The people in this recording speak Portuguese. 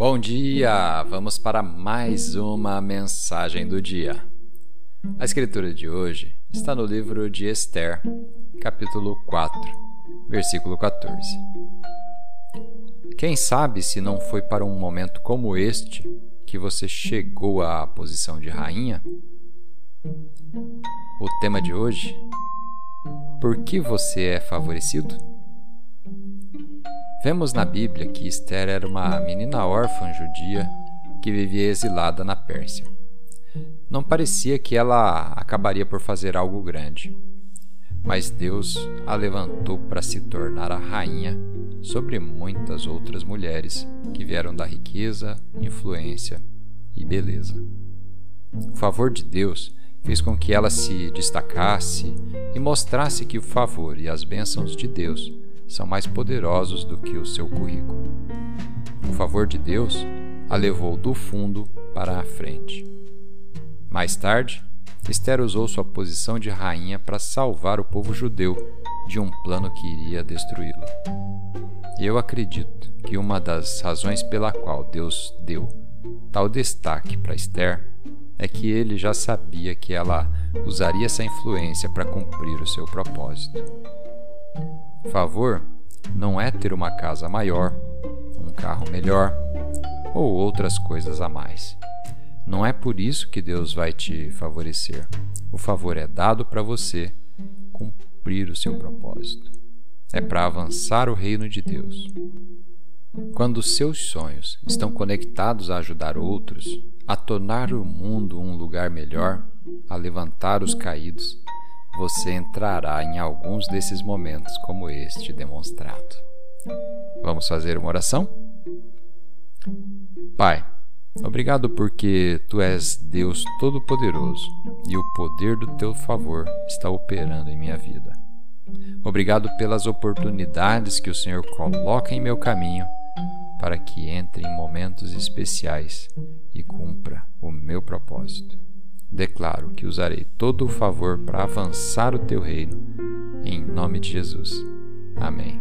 Bom dia! Vamos para mais uma mensagem do dia. A escritura de hoje está no livro de Esther, capítulo 4, versículo 14. Quem sabe se não foi para um momento como este que você chegou à posição de rainha? O tema de hoje: Por que você é favorecido? Vemos na Bíblia que Esther era uma menina órfã judia que vivia exilada na Pérsia. Não parecia que ela acabaria por fazer algo grande, mas Deus a levantou para se tornar a rainha sobre muitas outras mulheres que vieram da riqueza, influência e beleza. O favor de Deus fez com que ela se destacasse e mostrasse que o favor e as bênçãos de Deus são mais poderosos do que o seu currículo. O favor de Deus a levou do fundo para a frente. Mais tarde, Esther usou sua posição de rainha para salvar o povo judeu de um plano que iria destruí-lo. Eu acredito que uma das razões pela qual Deus deu tal destaque para Esther é que ele já sabia que ela usaria essa influência para cumprir o seu propósito. Favor não é ter uma casa maior, um carro melhor ou outras coisas a mais. Não é por isso que Deus vai te favorecer. O favor é dado para você cumprir o seu propósito. É para avançar o reino de Deus. Quando seus sonhos estão conectados a ajudar outros, a tornar o mundo um lugar melhor, a levantar os caídos, você entrará em alguns desses momentos como este demonstrado. Vamos fazer uma oração? Pai, obrigado porque tu és Deus Todo-Poderoso e o poder do teu favor está operando em minha vida. Obrigado pelas oportunidades que o Senhor coloca em meu caminho para que entre em momentos especiais e cumpra o meu propósito. Declaro que usarei todo o favor para avançar o teu reino. Em nome de Jesus. Amém.